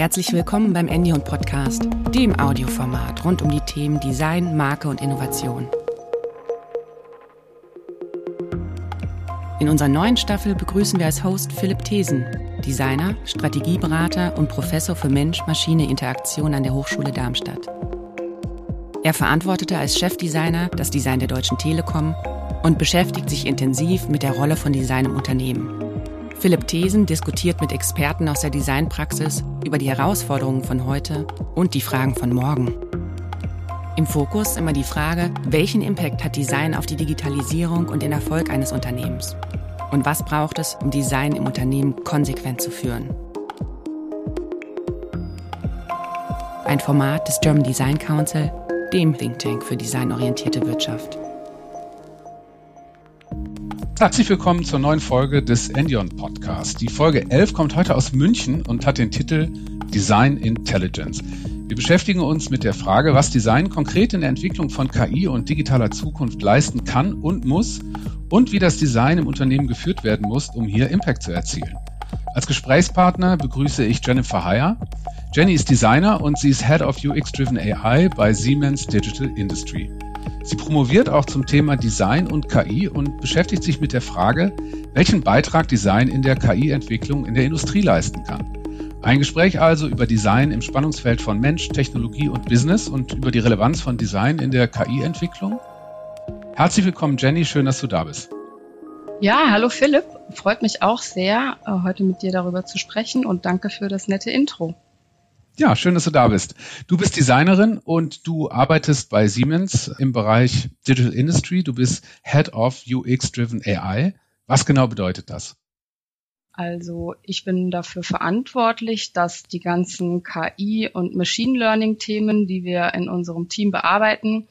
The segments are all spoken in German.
Herzlich willkommen beim Endion Podcast, dem Audioformat rund um die Themen Design, Marke und Innovation. In unserer neuen Staffel begrüßen wir als Host Philipp Thesen, Designer, Strategieberater und Professor für Mensch-Maschine-Interaktion an der Hochschule Darmstadt. Er verantwortete als Chefdesigner das Design der Deutschen Telekom und beschäftigt sich intensiv mit der Rolle von Design im Unternehmen. Philipp Thesen diskutiert mit Experten aus der Designpraxis über die Herausforderungen von heute und die Fragen von morgen. Im Fokus immer die Frage, welchen Impact hat Design auf die Digitalisierung und den Erfolg eines Unternehmens? Und was braucht es, um Design im Unternehmen konsequent zu führen? Ein Format des German Design Council, dem Think Tank für designorientierte Wirtschaft. Herzlich willkommen zur neuen Folge des Endion Podcast. Die Folge 11 kommt heute aus München und hat den Titel Design Intelligence. Wir beschäftigen uns mit der Frage, was Design konkret in der Entwicklung von KI und digitaler Zukunft leisten kann und muss und wie das Design im Unternehmen geführt werden muss, um hier Impact zu erzielen. Als Gesprächspartner begrüße ich Jennifer Heyer. Jenny ist Designer und sie ist Head of UX Driven AI bei Siemens Digital Industry. Sie promoviert auch zum Thema Design und KI und beschäftigt sich mit der Frage, welchen Beitrag Design in der KI-Entwicklung in der Industrie leisten kann. Ein Gespräch also über Design im Spannungsfeld von Mensch, Technologie und Business und über die Relevanz von Design in der KI-Entwicklung. Herzlich willkommen, Jenny, schön, dass du da bist. Ja, hallo Philipp, freut mich auch sehr, äh, heute mit dir darüber zu sprechen und danke für das nette Intro. Ja, schön, dass du da bist. Du bist Designerin und du arbeitest bei Siemens im Bereich Digital Industry. Du bist Head of UX Driven AI. Was genau bedeutet das? Also ich bin dafür verantwortlich, dass die ganzen KI und Machine Learning Themen, die wir in unserem Team bearbeiten,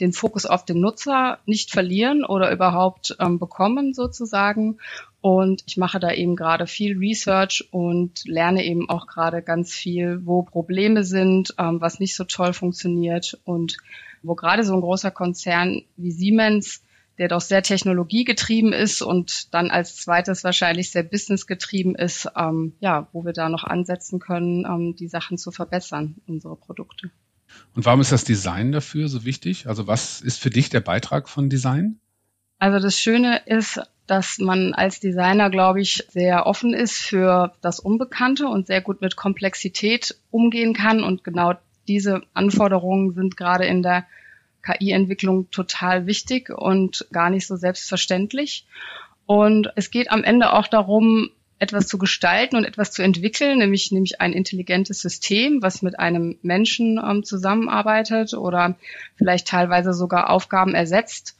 den Fokus auf den Nutzer nicht verlieren oder überhaupt ähm, bekommen sozusagen. Und ich mache da eben gerade viel Research und lerne eben auch gerade ganz viel, wo Probleme sind, ähm, was nicht so toll funktioniert und wo gerade so ein großer Konzern wie Siemens der doch sehr technologiegetrieben ist und dann als zweites wahrscheinlich sehr businessgetrieben ist, ähm, ja, wo wir da noch ansetzen können, ähm, die Sachen zu verbessern, unsere Produkte. Und warum ist das Design dafür so wichtig? Also was ist für dich der Beitrag von Design? Also das Schöne ist, dass man als Designer, glaube ich, sehr offen ist für das Unbekannte und sehr gut mit Komplexität umgehen kann. Und genau diese Anforderungen sind gerade in der KI-Entwicklung total wichtig und gar nicht so selbstverständlich. Und es geht am Ende auch darum, etwas zu gestalten und etwas zu entwickeln, nämlich, nämlich ein intelligentes System, was mit einem Menschen ähm, zusammenarbeitet oder vielleicht teilweise sogar Aufgaben ersetzt.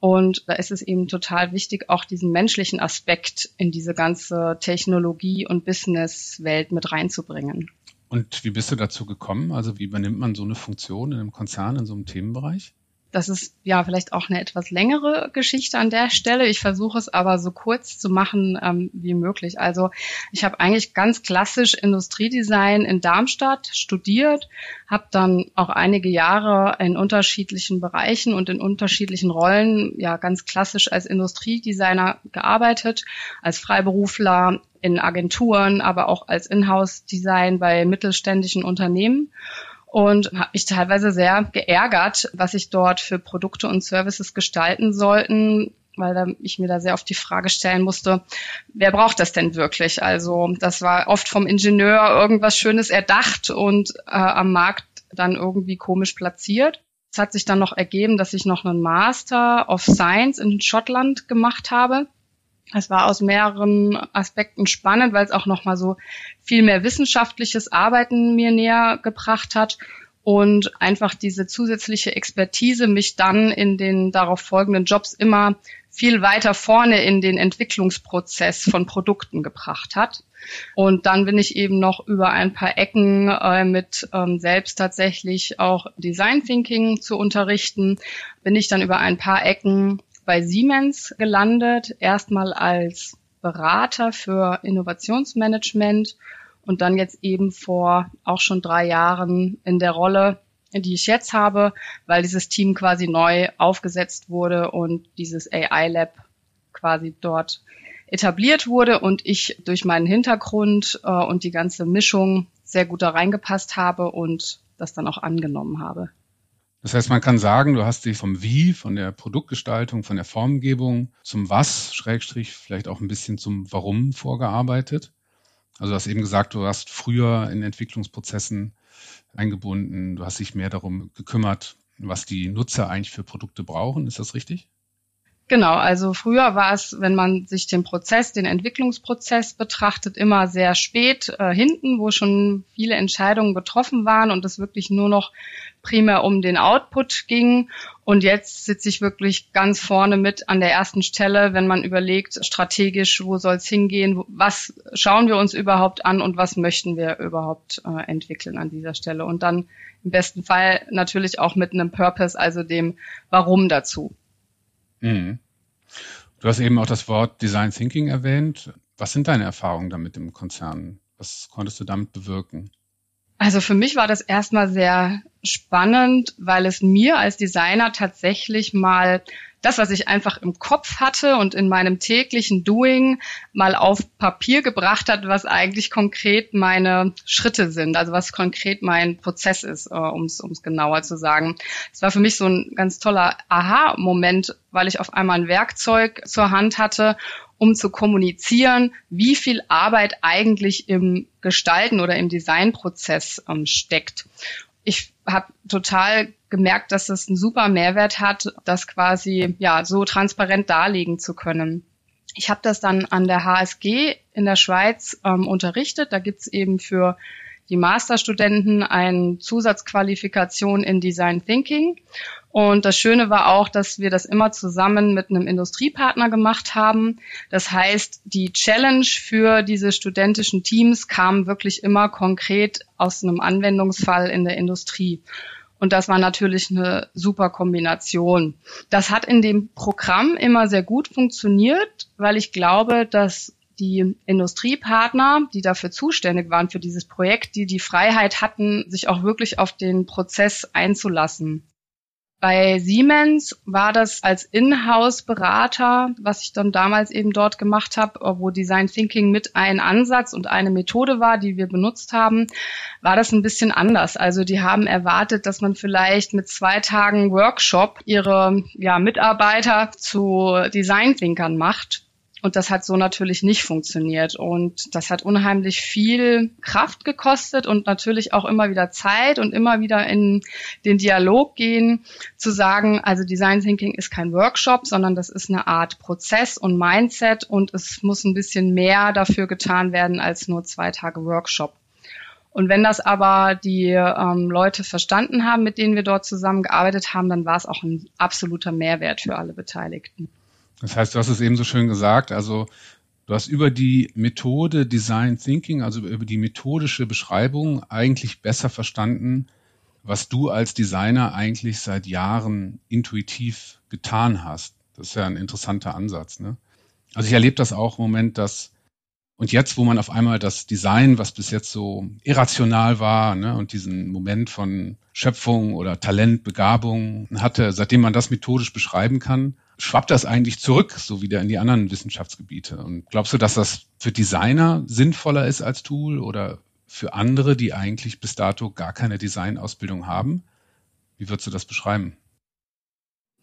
Und da ist es eben total wichtig, auch diesen menschlichen Aspekt in diese ganze Technologie- und Businesswelt mit reinzubringen. Und wie bist du dazu gekommen? Also wie übernimmt man so eine Funktion in einem Konzern, in so einem Themenbereich? Das ist ja vielleicht auch eine etwas längere Geschichte an der Stelle. Ich versuche es aber so kurz zu machen ähm, wie möglich. Also ich habe eigentlich ganz klassisch Industriedesign in Darmstadt studiert, habe dann auch einige Jahre in unterschiedlichen Bereichen und in unterschiedlichen Rollen ja ganz klassisch als Industriedesigner gearbeitet, als Freiberufler in Agenturen, aber auch als Inhouse-Design bei mittelständischen Unternehmen und habe mich teilweise sehr geärgert, was ich dort für Produkte und Services gestalten sollten, weil ich mir da sehr oft die Frage stellen musste, wer braucht das denn wirklich? Also das war oft vom Ingenieur irgendwas Schönes erdacht und äh, am Markt dann irgendwie komisch platziert. Es hat sich dann noch ergeben, dass ich noch einen Master of Science in Schottland gemacht habe es war aus mehreren Aspekten spannend, weil es auch nochmal so viel mehr wissenschaftliches Arbeiten mir näher gebracht hat und einfach diese zusätzliche Expertise mich dann in den darauf folgenden Jobs immer viel weiter vorne in den Entwicklungsprozess von Produkten gebracht hat. Und dann bin ich eben noch über ein paar Ecken äh, mit ähm, selbst tatsächlich auch Design Thinking zu unterrichten, bin ich dann über ein paar Ecken bei Siemens gelandet, erstmal als Berater für Innovationsmanagement und dann jetzt eben vor auch schon drei Jahren in der Rolle, die ich jetzt habe, weil dieses Team quasi neu aufgesetzt wurde und dieses AI Lab quasi dort etabliert wurde und ich durch meinen Hintergrund äh, und die ganze Mischung sehr gut da reingepasst habe und das dann auch angenommen habe. Das heißt, man kann sagen, du hast dich vom Wie, von der Produktgestaltung, von der Formgebung zum Was, Schrägstrich, vielleicht auch ein bisschen zum Warum vorgearbeitet. Also du hast eben gesagt, du hast früher in Entwicklungsprozessen eingebunden, du hast dich mehr darum gekümmert, was die Nutzer eigentlich für Produkte brauchen. Ist das richtig? Genau, also früher war es, wenn man sich den Prozess, den Entwicklungsprozess betrachtet, immer sehr spät äh, hinten, wo schon viele Entscheidungen getroffen waren und es wirklich nur noch primär um den Output ging. Und jetzt sitze ich wirklich ganz vorne mit an der ersten Stelle, wenn man überlegt, strategisch, wo soll es hingehen, was schauen wir uns überhaupt an und was möchten wir überhaupt äh, entwickeln an dieser Stelle. Und dann im besten Fall natürlich auch mit einem Purpose, also dem Warum dazu. Mhm. Du hast eben auch das Wort Design Thinking erwähnt. Was sind deine Erfahrungen damit im Konzern? Was konntest du damit bewirken? Also für mich war das erstmal sehr spannend, weil es mir als Designer tatsächlich mal das, was ich einfach im Kopf hatte und in meinem täglichen Doing mal auf Papier gebracht hat, was eigentlich konkret meine Schritte sind, also was konkret mein Prozess ist, äh, um es genauer zu sagen. Es war für mich so ein ganz toller Aha-Moment, weil ich auf einmal ein Werkzeug zur Hand hatte um zu kommunizieren, wie viel Arbeit eigentlich im Gestalten oder im Designprozess ähm, steckt ich habe total gemerkt, dass es einen super Mehrwert hat, das quasi ja so transparent darlegen zu können. Ich habe das dann an der HSG in der Schweiz ähm, unterrichtet. Da gibt's eben für die Masterstudenten eine Zusatzqualifikation in Design Thinking. Und das Schöne war auch, dass wir das immer zusammen mit einem Industriepartner gemacht haben. Das heißt, die Challenge für diese studentischen Teams kam wirklich immer konkret aus einem Anwendungsfall in der Industrie. Und das war natürlich eine super Kombination. Das hat in dem Programm immer sehr gut funktioniert, weil ich glaube, dass die Industriepartner, die dafür zuständig waren für dieses Projekt, die die Freiheit hatten, sich auch wirklich auf den Prozess einzulassen. Bei Siemens war das als Inhouse-Berater, was ich dann damals eben dort gemacht habe, wo Design Thinking mit ein Ansatz und eine Methode war, die wir benutzt haben, war das ein bisschen anders. Also die haben erwartet, dass man vielleicht mit zwei Tagen Workshop ihre ja, Mitarbeiter zu Design Thinkern macht. Und das hat so natürlich nicht funktioniert. Und das hat unheimlich viel Kraft gekostet und natürlich auch immer wieder Zeit und immer wieder in den Dialog gehen, zu sagen, also Design Thinking ist kein Workshop, sondern das ist eine Art Prozess und Mindset und es muss ein bisschen mehr dafür getan werden als nur zwei Tage Workshop. Und wenn das aber die ähm, Leute verstanden haben, mit denen wir dort zusammengearbeitet haben, dann war es auch ein absoluter Mehrwert für alle Beteiligten. Das heißt, du hast es eben so schön gesagt, also du hast über die Methode Design Thinking, also über die methodische Beschreibung eigentlich besser verstanden, was du als Designer eigentlich seit Jahren intuitiv getan hast. Das ist ja ein interessanter Ansatz. Ne? Also ich erlebe das auch im Moment, dass und jetzt, wo man auf einmal das Design, was bis jetzt so irrational war, ne, und diesen Moment von Schöpfung oder Talent, Begabung hatte, seitdem man das methodisch beschreiben kann, schwappt das eigentlich zurück, so wieder in die anderen Wissenschaftsgebiete. Und glaubst du, dass das für Designer sinnvoller ist als Tool oder für andere, die eigentlich bis dato gar keine Designausbildung haben? Wie würdest du das beschreiben?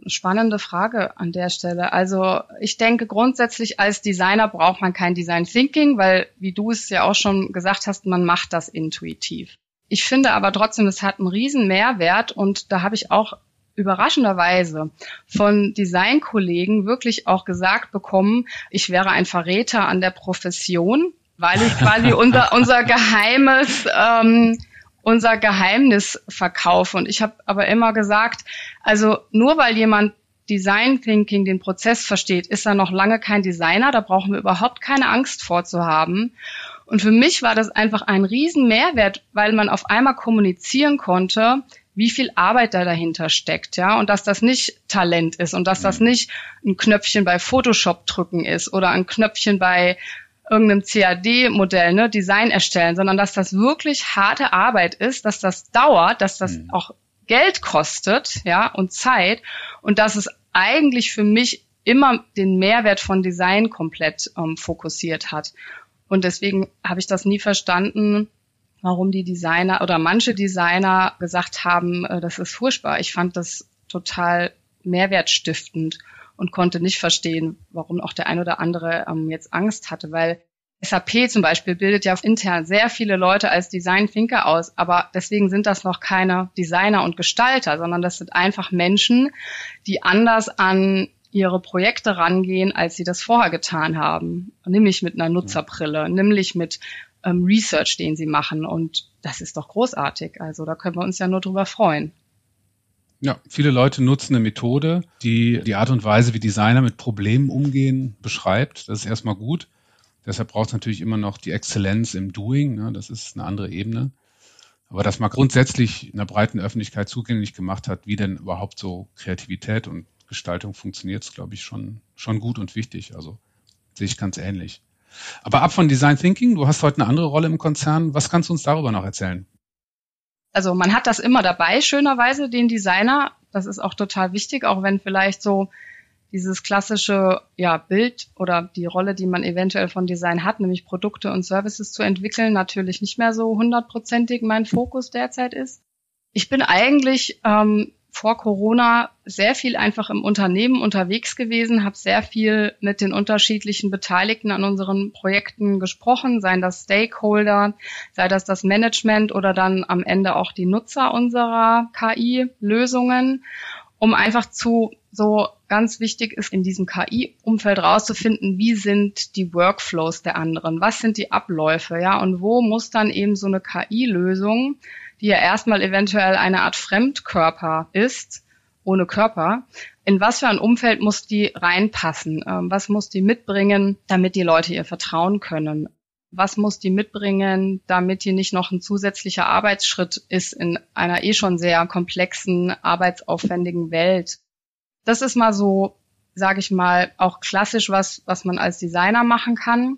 Spannende Frage an der Stelle. Also ich denke grundsätzlich als Designer braucht man kein Design Thinking, weil wie du es ja auch schon gesagt hast, man macht das intuitiv. Ich finde aber trotzdem, es hat einen riesen Mehrwert und da habe ich auch überraschenderweise von Designkollegen wirklich auch gesagt bekommen, ich wäre ein Verräter an der Profession, weil ich quasi unser, unser geheimes, ähm, unser Geheimnis verkaufe. Und ich habe aber immer gesagt, also nur weil jemand Design Thinking den Prozess versteht, ist er noch lange kein Designer. Da brauchen wir überhaupt keine Angst vorzuhaben. Und für mich war das einfach ein riesen Mehrwert, weil man auf einmal kommunizieren konnte, wie viel Arbeit da dahinter steckt, ja, und dass das nicht Talent ist und dass das mhm. nicht ein Knöpfchen bei Photoshop drücken ist oder ein Knöpfchen bei irgendeinem CAD-Modell, ne, Design erstellen, sondern dass das wirklich harte Arbeit ist, dass das dauert, dass das mhm. auch Geld kostet, ja, und Zeit und dass es eigentlich für mich immer den Mehrwert von Design komplett ähm, fokussiert hat. Und deswegen habe ich das nie verstanden, warum die Designer oder manche Designer gesagt haben, äh, das ist furchtbar. Ich fand das total mehrwertstiftend und konnte nicht verstehen, warum auch der ein oder andere ähm, jetzt Angst hatte, weil SAP zum Beispiel bildet ja intern sehr viele Leute als Design Thinker aus, aber deswegen sind das noch keine Designer und Gestalter, sondern das sind einfach Menschen, die anders an ihre Projekte rangehen, als sie das vorher getan haben. Nämlich mit einer Nutzerbrille, nämlich mit ähm, Research, den sie machen. Und das ist doch großartig. Also da können wir uns ja nur drüber freuen. Ja, viele Leute nutzen eine Methode, die die Art und Weise, wie Designer mit Problemen umgehen, beschreibt. Das ist erstmal gut. Deshalb braucht es natürlich immer noch die Exzellenz im Doing. Ne? Das ist eine andere Ebene. Aber dass man grundsätzlich in der breiten Öffentlichkeit zugänglich gemacht hat, wie denn überhaupt so Kreativität und Gestaltung funktioniert, ist, glaube ich, schon, schon gut und wichtig. Also sehe ich ganz ähnlich. Aber ab von Design Thinking, du hast heute eine andere Rolle im Konzern. Was kannst du uns darüber noch erzählen? also man hat das immer dabei, schönerweise, den Designer. Das ist auch total wichtig, auch wenn vielleicht so dieses klassische ja, Bild oder die Rolle, die man eventuell von Design hat, nämlich Produkte und Services zu entwickeln, natürlich nicht mehr so hundertprozentig mein Fokus derzeit ist. Ich bin eigentlich ähm, vor Corona sehr viel einfach im Unternehmen unterwegs gewesen, habe sehr viel mit den unterschiedlichen Beteiligten an unseren Projekten gesprochen, seien das Stakeholder, sei das das Management oder dann am Ende auch die Nutzer unserer KI-Lösungen, um einfach zu so ganz wichtig ist in diesem KI-Umfeld rauszufinden, wie sind die Workflows der anderen, was sind die Abläufe, ja, und wo muss dann eben so eine KI-Lösung die ja erstmal eventuell eine Art Fremdkörper ist, ohne Körper. In was für ein Umfeld muss die reinpassen? Ähm, was muss die mitbringen, damit die Leute ihr vertrauen können? Was muss die mitbringen, damit die nicht noch ein zusätzlicher Arbeitsschritt ist in einer eh schon sehr komplexen, arbeitsaufwendigen Welt? Das ist mal so, sage ich mal, auch klassisch was, was man als Designer machen kann.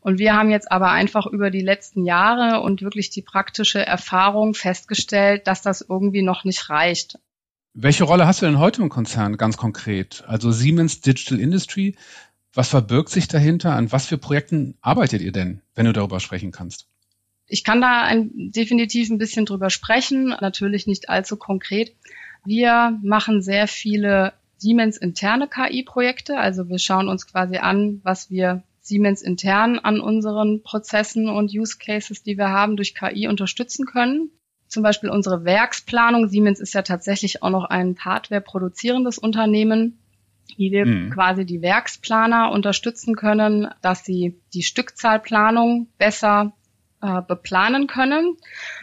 Und wir haben jetzt aber einfach über die letzten Jahre und wirklich die praktische Erfahrung festgestellt, dass das irgendwie noch nicht reicht. Welche Rolle hast du denn heute im Konzern ganz konkret? Also Siemens Digital Industry, was verbirgt sich dahinter? An was für Projekten arbeitet ihr denn, wenn du darüber sprechen kannst? Ich kann da ein, definitiv ein bisschen drüber sprechen, natürlich nicht allzu konkret. Wir machen sehr viele Siemens interne KI-Projekte. Also wir schauen uns quasi an, was wir Siemens intern an unseren Prozessen und Use Cases, die wir haben, durch KI unterstützen können. Zum Beispiel unsere Werksplanung. Siemens ist ja tatsächlich auch noch ein Hardware-produzierendes Unternehmen, wie wir mhm. quasi die Werksplaner unterstützen können, dass sie die Stückzahlplanung besser äh, beplanen können.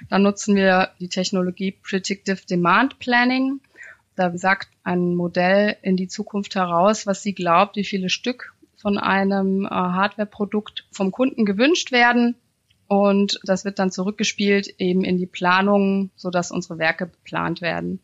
Dann nutzen wir die Technologie Predictive Demand Planning. Da sagt ein Modell in die Zukunft heraus, was sie glaubt, wie viele Stück von einem äh, Hardware-Produkt vom Kunden gewünscht werden. Und das wird dann zurückgespielt eben in die Planung, so dass unsere Werke geplant werden.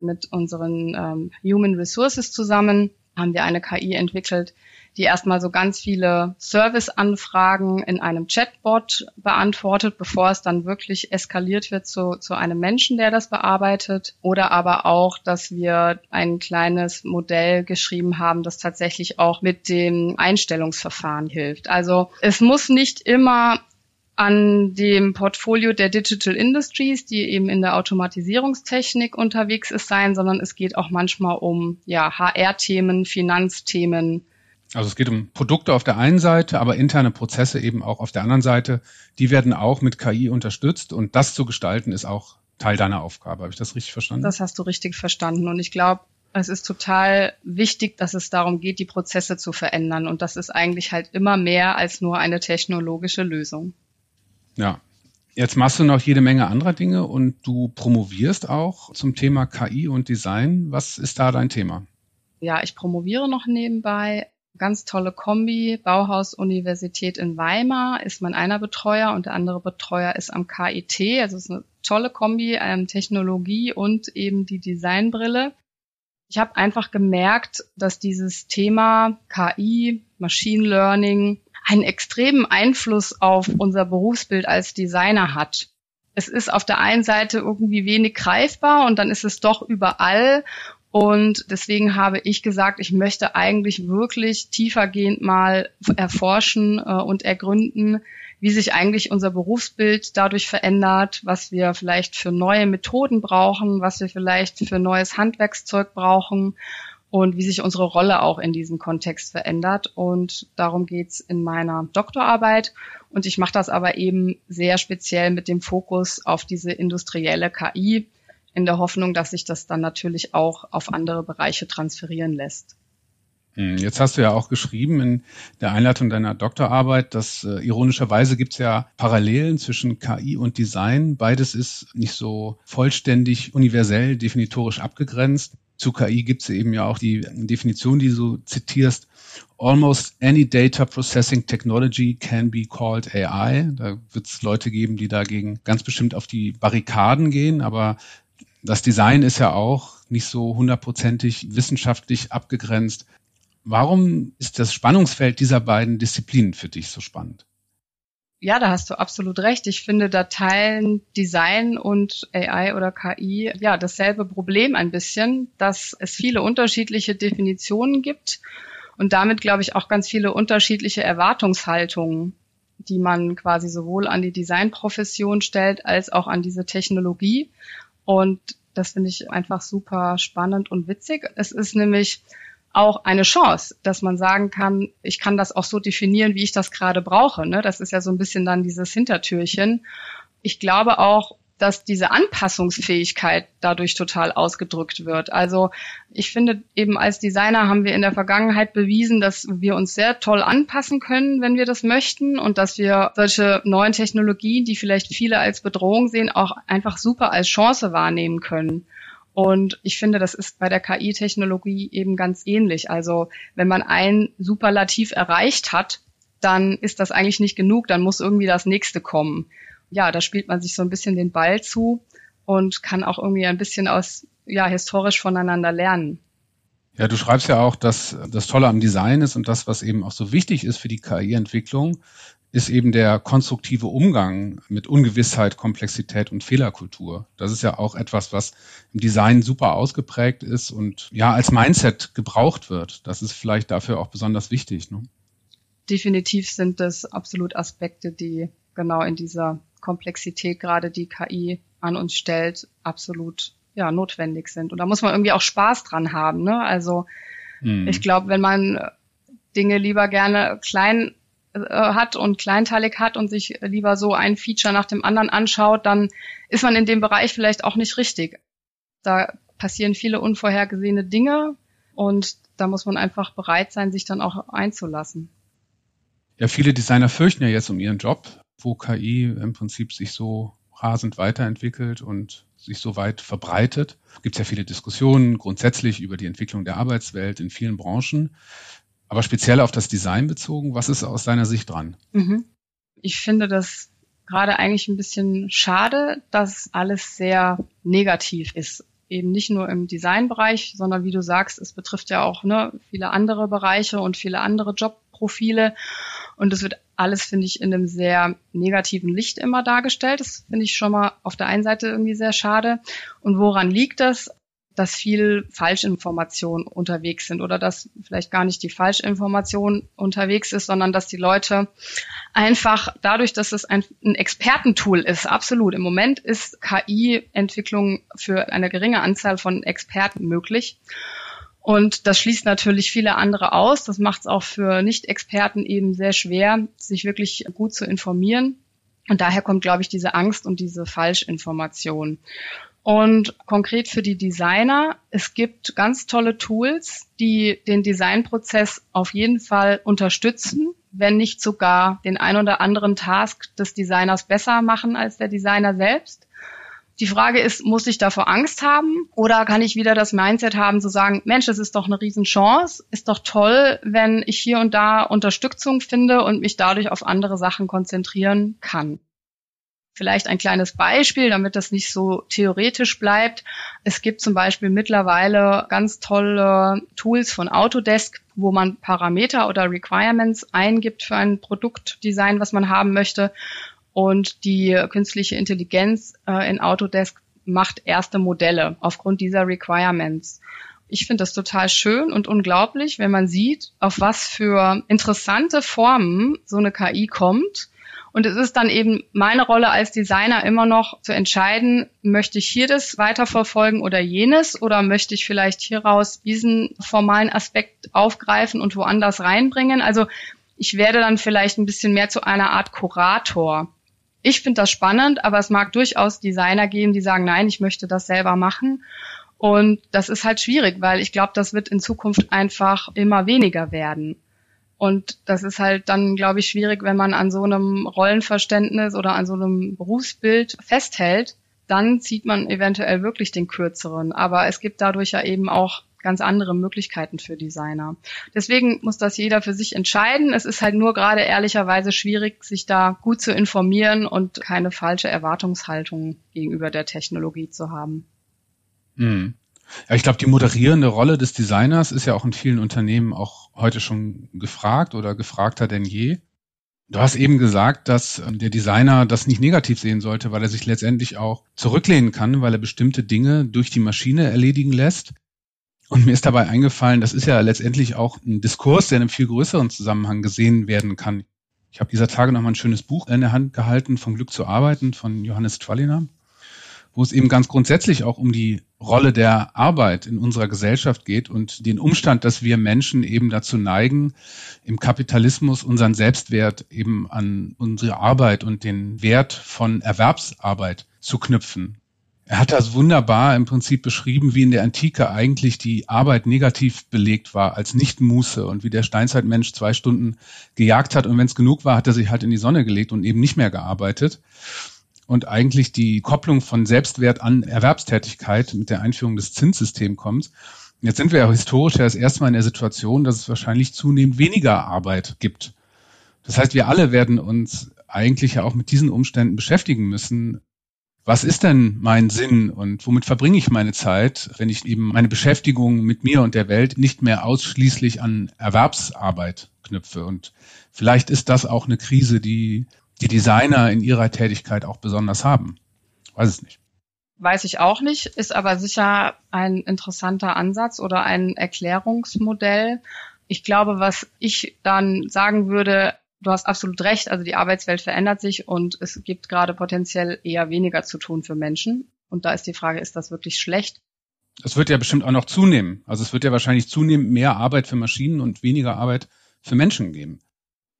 Mit unseren ähm, Human Resources zusammen haben wir eine KI entwickelt, die erstmal so ganz viele Serviceanfragen in einem Chatbot beantwortet, bevor es dann wirklich eskaliert wird zu, zu einem Menschen, der das bearbeitet. Oder aber auch, dass wir ein kleines Modell geschrieben haben, das tatsächlich auch mit dem Einstellungsverfahren hilft. Also es muss nicht immer an dem Portfolio der Digital Industries, die eben in der Automatisierungstechnik unterwegs ist, sein, sondern es geht auch manchmal um ja, HR-Themen, Finanzthemen, also es geht um Produkte auf der einen Seite, aber interne Prozesse eben auch auf der anderen Seite. Die werden auch mit KI unterstützt und das zu gestalten ist auch Teil deiner Aufgabe. Habe ich das richtig verstanden? Das hast du richtig verstanden und ich glaube, es ist total wichtig, dass es darum geht, die Prozesse zu verändern und das ist eigentlich halt immer mehr als nur eine technologische Lösung. Ja. Jetzt machst du noch jede Menge anderer Dinge und du promovierst auch zum Thema KI und Design. Was ist da dein Thema? Ja, ich promoviere noch nebenbei ganz tolle Kombi. Bauhaus-Universität in Weimar ist mein einer Betreuer und der andere Betreuer ist am KIT. Also es ist eine tolle Kombi, ähm, Technologie und eben die Designbrille. Ich habe einfach gemerkt, dass dieses Thema KI, Machine Learning einen extremen Einfluss auf unser Berufsbild als Designer hat. Es ist auf der einen Seite irgendwie wenig greifbar und dann ist es doch überall und deswegen habe ich gesagt, ich möchte eigentlich wirklich tiefergehend mal erforschen äh, und ergründen, wie sich eigentlich unser Berufsbild dadurch verändert, was wir vielleicht für neue Methoden brauchen, was wir vielleicht für neues Handwerkszeug brauchen und wie sich unsere Rolle auch in diesem Kontext verändert. Und darum geht's in meiner Doktorarbeit. Und ich mache das aber eben sehr speziell mit dem Fokus auf diese industrielle KI, in der Hoffnung, dass sich das dann natürlich auch auf andere Bereiche transferieren lässt. Hm, jetzt hast du ja auch geschrieben in der Einleitung deiner Doktorarbeit, dass äh, ironischerweise gibt es ja Parallelen zwischen KI und Design. Beides ist nicht so vollständig universell definitorisch abgegrenzt. Zu KI gibt es eben ja auch die Definition, die du zitierst. Almost any data processing technology can be called AI. Da wird es Leute geben, die dagegen ganz bestimmt auf die Barrikaden gehen, aber das Design ist ja auch nicht so hundertprozentig wissenschaftlich abgegrenzt. Warum ist das Spannungsfeld dieser beiden Disziplinen für dich so spannend? Ja, da hast du absolut recht. Ich finde, da teilen Design und AI oder KI ja dasselbe Problem ein bisschen, dass es viele unterschiedliche Definitionen gibt und damit, glaube ich, auch ganz viele unterschiedliche Erwartungshaltungen, die man quasi sowohl an die Designprofession stellt als auch an diese Technologie. Und das finde ich einfach super spannend und witzig. Es ist nämlich auch eine Chance, dass man sagen kann, ich kann das auch so definieren, wie ich das gerade brauche. Ne? Das ist ja so ein bisschen dann dieses Hintertürchen. Ich glaube auch, dass diese Anpassungsfähigkeit dadurch total ausgedrückt wird. Also ich finde eben als Designer haben wir in der Vergangenheit bewiesen, dass wir uns sehr toll anpassen können, wenn wir das möchten und dass wir solche neuen Technologien, die vielleicht viele als Bedrohung sehen, auch einfach super als Chance wahrnehmen können. Und ich finde, das ist bei der KI-Technologie eben ganz ähnlich. Also wenn man ein Superlativ erreicht hat, dann ist das eigentlich nicht genug, dann muss irgendwie das nächste kommen. Ja, da spielt man sich so ein bisschen den Ball zu und kann auch irgendwie ein bisschen aus, ja, historisch voneinander lernen. Ja, du schreibst ja auch, dass das Tolle am Design ist und das, was eben auch so wichtig ist für die KI-Entwicklung, ist eben der konstruktive Umgang mit Ungewissheit, Komplexität und Fehlerkultur. Das ist ja auch etwas, was im Design super ausgeprägt ist und ja als Mindset gebraucht wird. Das ist vielleicht dafür auch besonders wichtig. Ne? Definitiv sind das absolut Aspekte, die genau in dieser Komplexität gerade die KI an uns stellt, absolut ja notwendig sind. Und da muss man irgendwie auch Spaß dran haben. Ne? Also hm. ich glaube, wenn man Dinge lieber gerne klein äh, hat und kleinteilig hat und sich lieber so ein Feature nach dem anderen anschaut, dann ist man in dem Bereich vielleicht auch nicht richtig. Da passieren viele unvorhergesehene Dinge und da muss man einfach bereit sein, sich dann auch einzulassen. Ja, viele Designer fürchten ja jetzt um ihren Job, wo KI im Prinzip sich so rasend weiterentwickelt und sich so weit verbreitet. Gibt es ja viele Diskussionen grundsätzlich über die Entwicklung der Arbeitswelt in vielen Branchen. Aber speziell auf das Design bezogen, was ist aus deiner Sicht dran? Mhm. Ich finde das gerade eigentlich ein bisschen schade, dass alles sehr negativ ist. Eben nicht nur im Designbereich, sondern wie du sagst, es betrifft ja auch ne, viele andere Bereiche und viele andere Jobprofile. Und es wird alles, finde ich, in einem sehr negativen Licht immer dargestellt. Das finde ich schon mal auf der einen Seite irgendwie sehr schade. Und woran liegt das? dass viel Falschinformation unterwegs sind oder dass vielleicht gar nicht die Falschinformation unterwegs ist, sondern dass die Leute einfach dadurch, dass es ein, ein Expertentool ist, absolut. Im Moment ist KI-Entwicklung für eine geringe Anzahl von Experten möglich. Und das schließt natürlich viele andere aus. Das macht es auch für Nicht-Experten eben sehr schwer, sich wirklich gut zu informieren. Und daher kommt, glaube ich, diese Angst und diese Falschinformation. Und konkret für die Designer, es gibt ganz tolle Tools, die den Designprozess auf jeden Fall unterstützen, wenn nicht sogar den ein oder anderen Task des Designers besser machen als der Designer selbst. Die Frage ist, muss ich davor Angst haben oder kann ich wieder das Mindset haben zu sagen, Mensch, das ist doch eine Riesenchance, ist doch toll, wenn ich hier und da Unterstützung finde und mich dadurch auf andere Sachen konzentrieren kann. Vielleicht ein kleines Beispiel, damit das nicht so theoretisch bleibt. Es gibt zum Beispiel mittlerweile ganz tolle Tools von Autodesk, wo man Parameter oder Requirements eingibt für ein Produktdesign, was man haben möchte. Und die künstliche Intelligenz äh, in Autodesk macht erste Modelle aufgrund dieser Requirements. Ich finde das total schön und unglaublich, wenn man sieht, auf was für interessante Formen so eine KI kommt Und es ist dann eben meine Rolle als Designer immer noch zu entscheiden, möchte ich hier das weiterverfolgen oder jenes oder möchte ich vielleicht hieraus diesen formalen Aspekt aufgreifen und woanders reinbringen. Also ich werde dann vielleicht ein bisschen mehr zu einer Art Kurator. Ich finde das spannend, aber es mag durchaus Designer geben, die sagen, nein, ich möchte das selber machen. Und das ist halt schwierig, weil ich glaube, das wird in Zukunft einfach immer weniger werden. Und das ist halt dann, glaube ich, schwierig, wenn man an so einem Rollenverständnis oder an so einem Berufsbild festhält. Dann zieht man eventuell wirklich den kürzeren. Aber es gibt dadurch ja eben auch ganz andere Möglichkeiten für Designer. Deswegen muss das jeder für sich entscheiden. Es ist halt nur gerade ehrlicherweise schwierig, sich da gut zu informieren und keine falsche Erwartungshaltung gegenüber der Technologie zu haben. Mhm. Ja, ich glaube, die moderierende Rolle des Designers ist ja auch in vielen Unternehmen auch heute schon gefragt oder gefragter denn je. Du hast eben gesagt, dass ähm, der Designer das nicht negativ sehen sollte, weil er sich letztendlich auch zurücklehnen kann, weil er bestimmte Dinge durch die Maschine erledigen lässt. Und mir ist dabei eingefallen, das ist ja letztendlich auch ein Diskurs, der in einem viel größeren Zusammenhang gesehen werden kann. Ich habe dieser Tage noch mal ein schönes Buch in der Hand gehalten, Vom Glück zu arbeiten, von Johannes Twalliner, wo es eben ganz grundsätzlich auch um die Rolle der Arbeit in unserer Gesellschaft geht und den Umstand, dass wir Menschen eben dazu neigen, im Kapitalismus unseren Selbstwert eben an unsere Arbeit und den Wert von Erwerbsarbeit zu knüpfen. Er hat das wunderbar im Prinzip beschrieben, wie in der Antike eigentlich die Arbeit negativ belegt war als Nicht-Muße und wie der Steinzeitmensch zwei Stunden gejagt hat und wenn es genug war, hat er sich halt in die Sonne gelegt und eben nicht mehr gearbeitet. Und eigentlich die Kopplung von Selbstwert an Erwerbstätigkeit mit der Einführung des Zinssystems kommt. Jetzt sind wir ja historisch ja das erste Mal in der Situation, dass es wahrscheinlich zunehmend weniger Arbeit gibt. Das heißt, wir alle werden uns eigentlich ja auch mit diesen Umständen beschäftigen müssen, was ist denn mein Sinn und womit verbringe ich meine Zeit, wenn ich eben meine Beschäftigung mit mir und der Welt nicht mehr ausschließlich an Erwerbsarbeit knüpfe. Und vielleicht ist das auch eine Krise, die die Designer in ihrer Tätigkeit auch besonders haben. Weiß es nicht. Weiß ich auch nicht, ist aber sicher ein interessanter Ansatz oder ein Erklärungsmodell. Ich glaube, was ich dann sagen würde, du hast absolut recht. Also die Arbeitswelt verändert sich und es gibt gerade potenziell eher weniger zu tun für Menschen. Und da ist die Frage, ist das wirklich schlecht? Es wird ja bestimmt auch noch zunehmen. Also es wird ja wahrscheinlich zunehmend mehr Arbeit für Maschinen und weniger Arbeit für Menschen geben.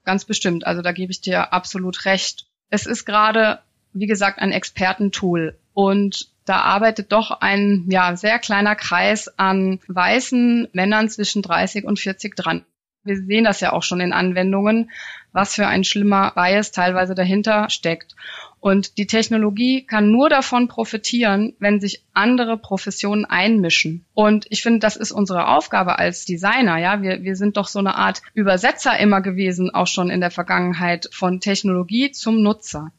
Ganz bestimmt. Also da gebe ich dir absolut recht. Es ist gerade, wie gesagt, ein Expertentool und da arbeitet doch ein ja, sehr kleiner Kreis an weißen Männern zwischen 30 und 40 dran. Wir sehen das ja auch schon in Anwendungen, was für ein schlimmer Bias teilweise dahinter steckt. Und die Technologie kann nur davon profitieren, wenn sich andere Professionen einmischen. Und ich finde, das ist unsere Aufgabe als Designer. Ja, wir, wir sind doch so eine Art Übersetzer immer gewesen, auch schon in der Vergangenheit von Technologie zum Nutzer.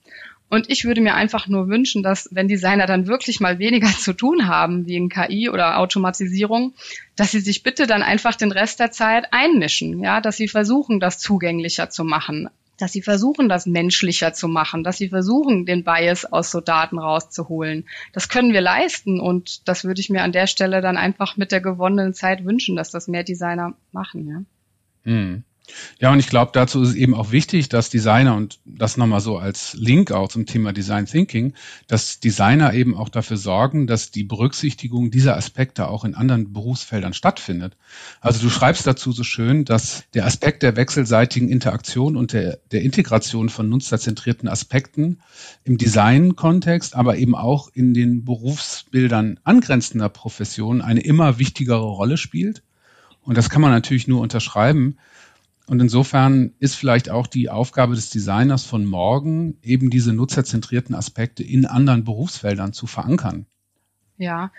Und ich würde mir einfach nur wünschen, dass wenn Designer dann wirklich mal weniger zu tun haben wegen KI oder Automatisierung, dass sie sich bitte dann einfach den Rest der Zeit einmischen, ja, dass sie versuchen, das zugänglicher zu machen, dass sie versuchen, das menschlicher zu machen, dass sie versuchen, den Bias aus so Daten rauszuholen. Das können wir leisten und das würde ich mir an der Stelle dann einfach mit der gewonnenen Zeit wünschen, dass das mehr Designer machen, ja. Hm. Ja, und ich glaube, dazu ist es eben auch wichtig, dass Designer, und das nochmal so als Link auch zum Thema Design Thinking, dass Designer eben auch dafür sorgen, dass die Berücksichtigung dieser Aspekte auch in anderen Berufsfeldern stattfindet. Also du schreibst dazu so schön, dass der Aspekt der wechselseitigen Interaktion und der, der Integration von nutzerzentrierten Aspekten im Design-Kontext, aber eben auch in den Berufsbildern angrenzender Professionen eine immer wichtigere Rolle spielt. Und das kann man natürlich nur unterschreiben, und insofern ist vielleicht auch die Aufgabe des Designers von morgen, eben diese nutzerzentrierten Aspekte in anderen Berufsfeldern zu verankern. Ja,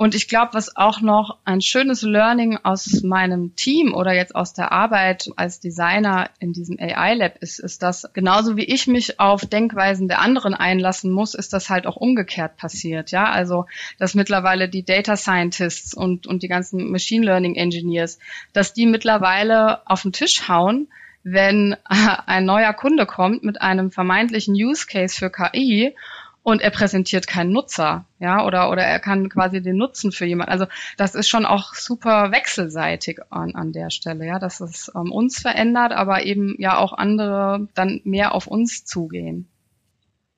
und ich glaube, was auch noch ein schönes Learning aus meinem Team oder jetzt aus der Arbeit als Designer in diesem AI Lab ist, ist, dass genauso wie ich mich auf Denkweisen der anderen einlassen muss, ist das halt auch umgekehrt passiert. Ja, also, dass mittlerweile die Data Scientists und, und die ganzen Machine Learning Engineers, dass die mittlerweile auf den Tisch hauen, wenn ein neuer Kunde kommt mit einem vermeintlichen Use Case für KI und er präsentiert keinen Nutzer, ja, oder, oder er kann quasi den Nutzen für jemanden. Also das ist schon auch super wechselseitig an, an der Stelle, ja, dass es ähm, uns verändert, aber eben ja auch andere dann mehr auf uns zugehen.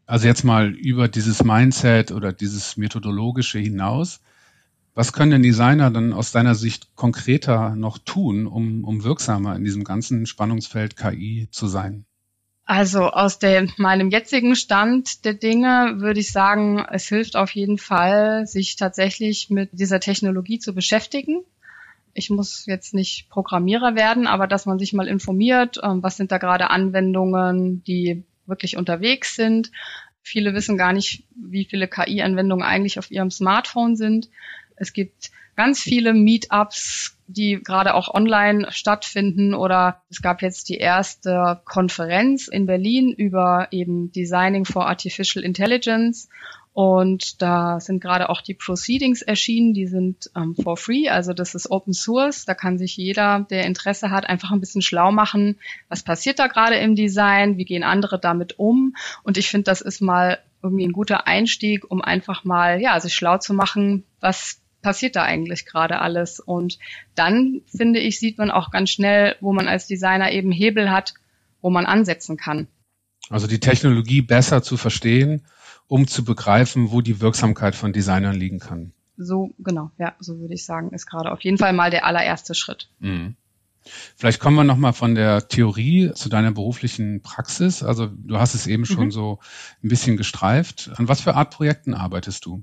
Also jetzt mal über dieses Mindset oder dieses methodologische hinaus. Was können denn Designer dann aus deiner Sicht konkreter noch tun, um, um wirksamer in diesem ganzen Spannungsfeld KI zu sein? Also aus der, meinem jetzigen Stand der Dinge würde ich sagen, es hilft auf jeden Fall, sich tatsächlich mit dieser Technologie zu beschäftigen. Ich muss jetzt nicht Programmierer werden, aber dass man sich mal informiert, ähm, was sind da gerade Anwendungen, die wirklich unterwegs sind. Viele wissen gar nicht, wie viele KI-Anwendungen eigentlich auf ihrem Smartphone sind. Es gibt ganz viele Meetups, die gerade auch online stattfinden. Oder es gab jetzt die erste Konferenz in Berlin über eben Designing for Artificial Intelligence. Und da sind gerade auch die Proceedings erschienen, die sind ähm, for free, also das ist Open Source. Da kann sich jeder, der Interesse hat, einfach ein bisschen schlau machen, was passiert da gerade im Design, wie gehen andere damit um. Und ich finde, das ist mal irgendwie ein guter Einstieg, um einfach mal, ja, sich schlau zu machen, was passiert da eigentlich gerade alles. Und dann, finde ich, sieht man auch ganz schnell, wo man als Designer eben Hebel hat, wo man ansetzen kann. Also die Technologie besser zu verstehen, um zu begreifen, wo die Wirksamkeit von Designern liegen kann. So, genau, ja, so würde ich sagen, ist gerade auf jeden Fall mal der allererste Schritt. Mhm. Vielleicht kommen wir nochmal von der Theorie zu deiner beruflichen Praxis. Also du hast es eben mhm. schon so ein bisschen gestreift. An was für Art Projekten arbeitest du?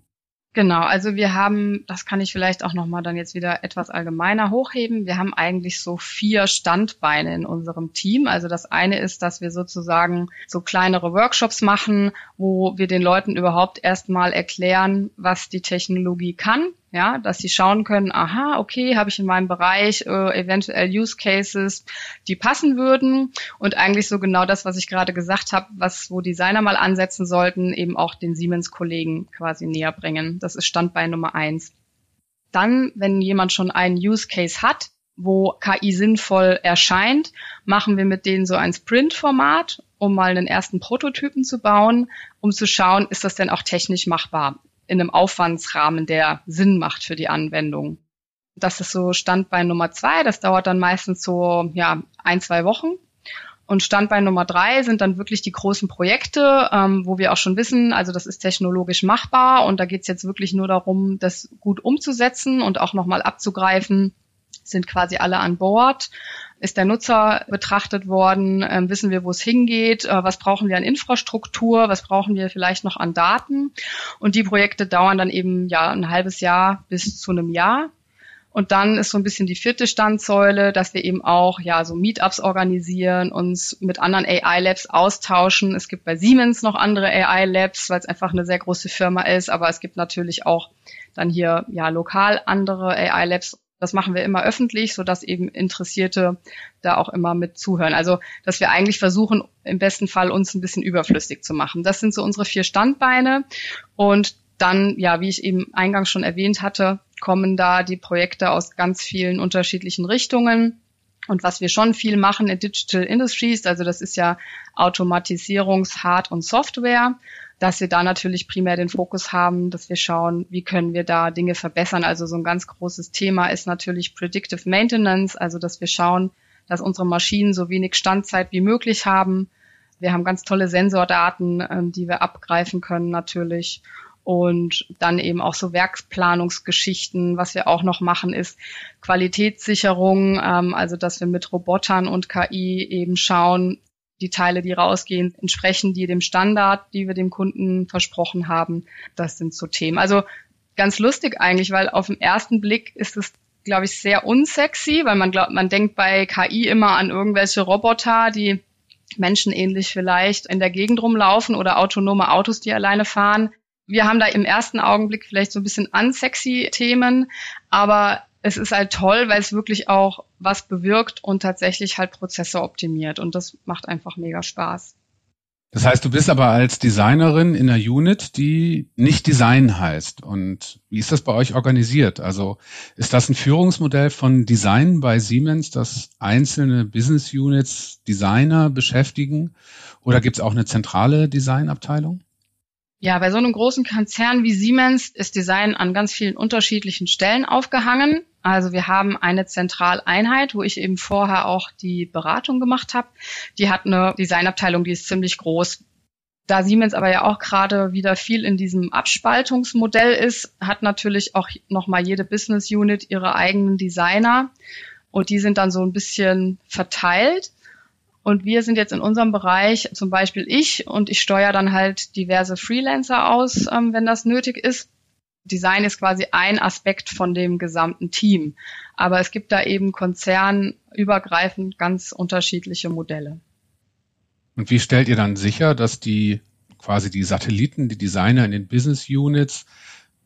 Genau, also wir haben, das kann ich vielleicht auch nochmal dann jetzt wieder etwas allgemeiner hochheben. Wir haben eigentlich so vier Standbeine in unserem Team. Also das eine ist, dass wir sozusagen so kleinere Workshops machen, wo wir den Leuten überhaupt erstmal erklären, was die Technologie kann ja, dass sie schauen können, aha, okay, habe ich in meinem Bereich äh, eventuell Use Cases, die passen würden und eigentlich so genau das, was ich gerade gesagt habe, was wo Designer mal ansetzen sollten, eben auch den Siemens-Kollegen quasi näher bringen. Das ist Standbein Nummer eins. Dann, wenn jemand schon einen Use Case hat, wo KI sinnvoll erscheint, machen wir mit denen so ein Sprint-Format, um mal einen ersten Prototypen zu bauen, um zu schauen, ist das denn auch technisch machbar? In einem Aufwandsrahmen, der Sinn macht für die Anwendung. Das ist so Standbein Nummer zwei. Das dauert dann meistens so ja ein, zwei Wochen. Und Standbein Nummer drei sind dann wirklich die großen Projekte, ähm, wo wir auch schon wissen, also das ist technologisch machbar und da geht es jetzt wirklich nur darum, das gut umzusetzen und auch nochmal abzugreifen, sind quasi alle an Bord ist der Nutzer betrachtet worden, ähm, wissen wir, wo es hingeht, äh, was brauchen wir an Infrastruktur, was brauchen wir vielleicht noch an Daten. Und die Projekte dauern dann eben ja ein halbes Jahr bis zu einem Jahr. Und dann ist so ein bisschen die vierte Standsäule, dass wir eben auch ja so Meetups organisieren, uns mit anderen AI-Labs austauschen. Es gibt bei Siemens noch andere AI-Labs, weil es einfach eine sehr große Firma ist, aber es gibt natürlich auch dann hier ja lokal andere AI-Labs das machen wir immer öffentlich, so dass eben Interessierte da auch immer mit zuhören. Also, dass wir eigentlich versuchen, im besten Fall uns ein bisschen überflüssig zu machen. Das sind so unsere vier Standbeine. Und dann, ja, wie ich eben eingangs schon erwähnt hatte, kommen da die Projekte aus ganz vielen unterschiedlichen Richtungen. Und was wir schon viel machen in Digital Industries, also das ist ja Automatisierungs-, Hard- und Software dass wir da natürlich primär den Fokus haben, dass wir schauen, wie können wir da Dinge verbessern. Also so ein ganz großes Thema ist natürlich Predictive Maintenance, also dass wir schauen, dass unsere Maschinen so wenig Standzeit wie möglich haben. Wir haben ganz tolle Sensordaten, ähm, die wir abgreifen können natürlich. Und dann eben auch so Werksplanungsgeschichten. Was wir auch noch machen, ist Qualitätssicherung, ähm, also dass wir mit Robotern und KI eben schauen, die Teile, die rausgehen, entsprechen die dem Standard, die wir dem Kunden versprochen haben. Das sind so Themen. Also ganz lustig eigentlich, weil auf den ersten Blick ist es glaube ich, sehr unsexy, weil man glaubt, man denkt bei KI immer an irgendwelche Roboter, die menschenähnlich vielleicht in der Gegend rumlaufen oder autonome Autos, die alleine fahren. Wir haben da im ersten Augenblick vielleicht so ein bisschen unsexy Themen, aber es ist halt toll, weil es wirklich auch was bewirkt und tatsächlich halt Prozesse optimiert. Und das macht einfach mega Spaß. Das heißt, du bist aber als Designerin in einer Unit, die nicht Design heißt. Und wie ist das bei euch organisiert? Also ist das ein Führungsmodell von Design bei Siemens, dass einzelne Business Units Designer beschäftigen? Oder gibt es auch eine zentrale Designabteilung? Ja, bei so einem großen Konzern wie Siemens ist Design an ganz vielen unterschiedlichen Stellen aufgehangen. Also wir haben eine Zentraleinheit, wo ich eben vorher auch die Beratung gemacht habe. Die hat eine Designabteilung, die ist ziemlich groß. Da Siemens aber ja auch gerade wieder viel in diesem Abspaltungsmodell ist, hat natürlich auch nochmal jede Business Unit ihre eigenen Designer und die sind dann so ein bisschen verteilt. Und wir sind jetzt in unserem Bereich, zum Beispiel ich, und ich steuere dann halt diverse Freelancer aus, ähm, wenn das nötig ist. Design ist quasi ein Aspekt von dem gesamten Team. Aber es gibt da eben konzernübergreifend ganz unterschiedliche Modelle. Und wie stellt ihr dann sicher, dass die quasi die Satelliten, die Designer in den Business Units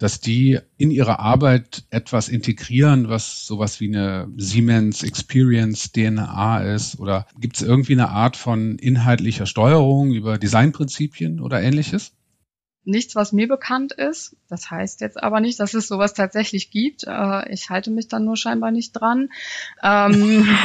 dass die in ihrer Arbeit etwas integrieren, was sowas wie eine Siemens Experience DNA ist? Oder gibt es irgendwie eine Art von inhaltlicher Steuerung über Designprinzipien oder ähnliches? Nichts, was mir bekannt ist. Das heißt jetzt aber nicht, dass es sowas tatsächlich gibt. Äh, ich halte mich dann nur scheinbar nicht dran. Ähm,